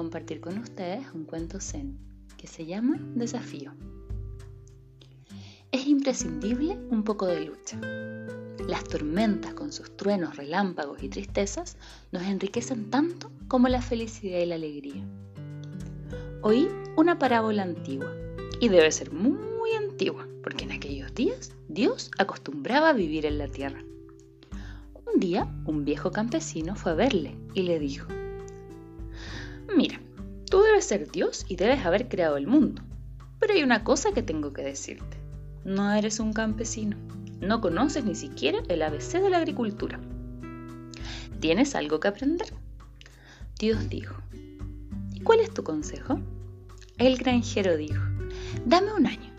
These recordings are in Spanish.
compartir con ustedes un cuento zen que se llama Desafío. Es imprescindible un poco de lucha. Las tormentas con sus truenos, relámpagos y tristezas nos enriquecen tanto como la felicidad y la alegría. Oí una parábola antigua, y debe ser muy antigua, porque en aquellos días Dios acostumbraba a vivir en la tierra. Un día un viejo campesino fue a verle y le dijo, ser Dios y debes haber creado el mundo, pero hay una cosa que tengo que decirte. No eres un campesino, no conoces ni siquiera el ABC de la agricultura. Tienes algo que aprender. Dios dijo, ¿y cuál es tu consejo? El granjero dijo, dame un año,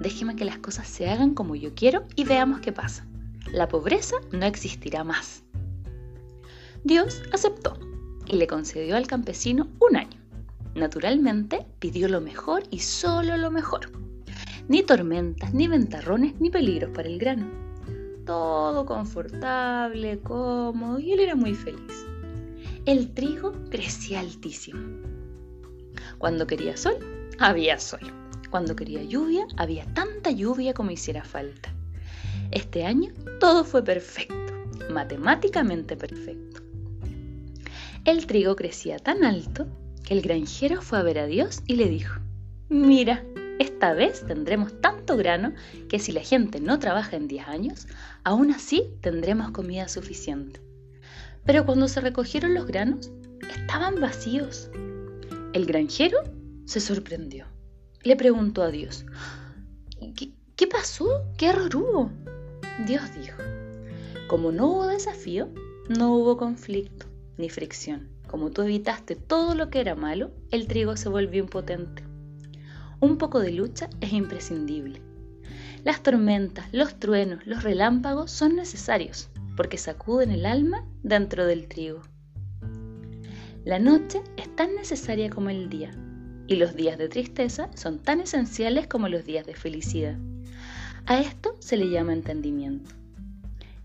déjeme que las cosas se hagan como yo quiero y veamos qué pasa. La pobreza no existirá más. Dios aceptó y le concedió al campesino un año. Naturalmente pidió lo mejor y solo lo mejor. Ni tormentas, ni ventarrones, ni peligros para el grano. Todo confortable, cómodo y él era muy feliz el trigo crecía altísimo. Cuando quería sol, había sol. Cuando quería lluvia, había tanta lluvia como hiciera falta. Este año todo fue perfecto, matemáticamente perfecto. El trigo crecía tan alto que el granjero fue a ver a Dios y le dijo, mira, esta vez tendremos tanto grano que si la gente no trabaja en 10 años, aún así tendremos comida suficiente. Pero cuando se recogieron los granos, estaban vacíos. El granjero se sorprendió. Le preguntó a Dios, ¿qué, pasó? ¿Qué error hubo? Dios dijo, como no hubo desafío, no hubo conflicto ni fricción. Como tú evitaste todo lo que era malo, el trigo se volvió impotente. Un poco de lucha es imprescindible. Las tormentas, los truenos, los relámpagos son necesarios, porque sacuden el alma dentro del trigo. La noche es tan necesaria como el día, y los días de tristeza son tan esenciales como los días de felicidad. A esto se le llama entendimiento.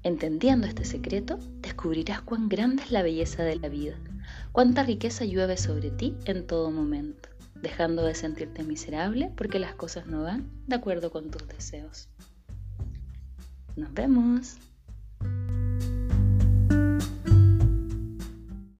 Entendiendo este secreto, descubrirás cuán grande es la belleza de la vida, cuánta riqueza llueve sobre ti en todo momento, dejando de sentirte miserable porque las cosas no van de acuerdo con tus deseos. Nos vemos.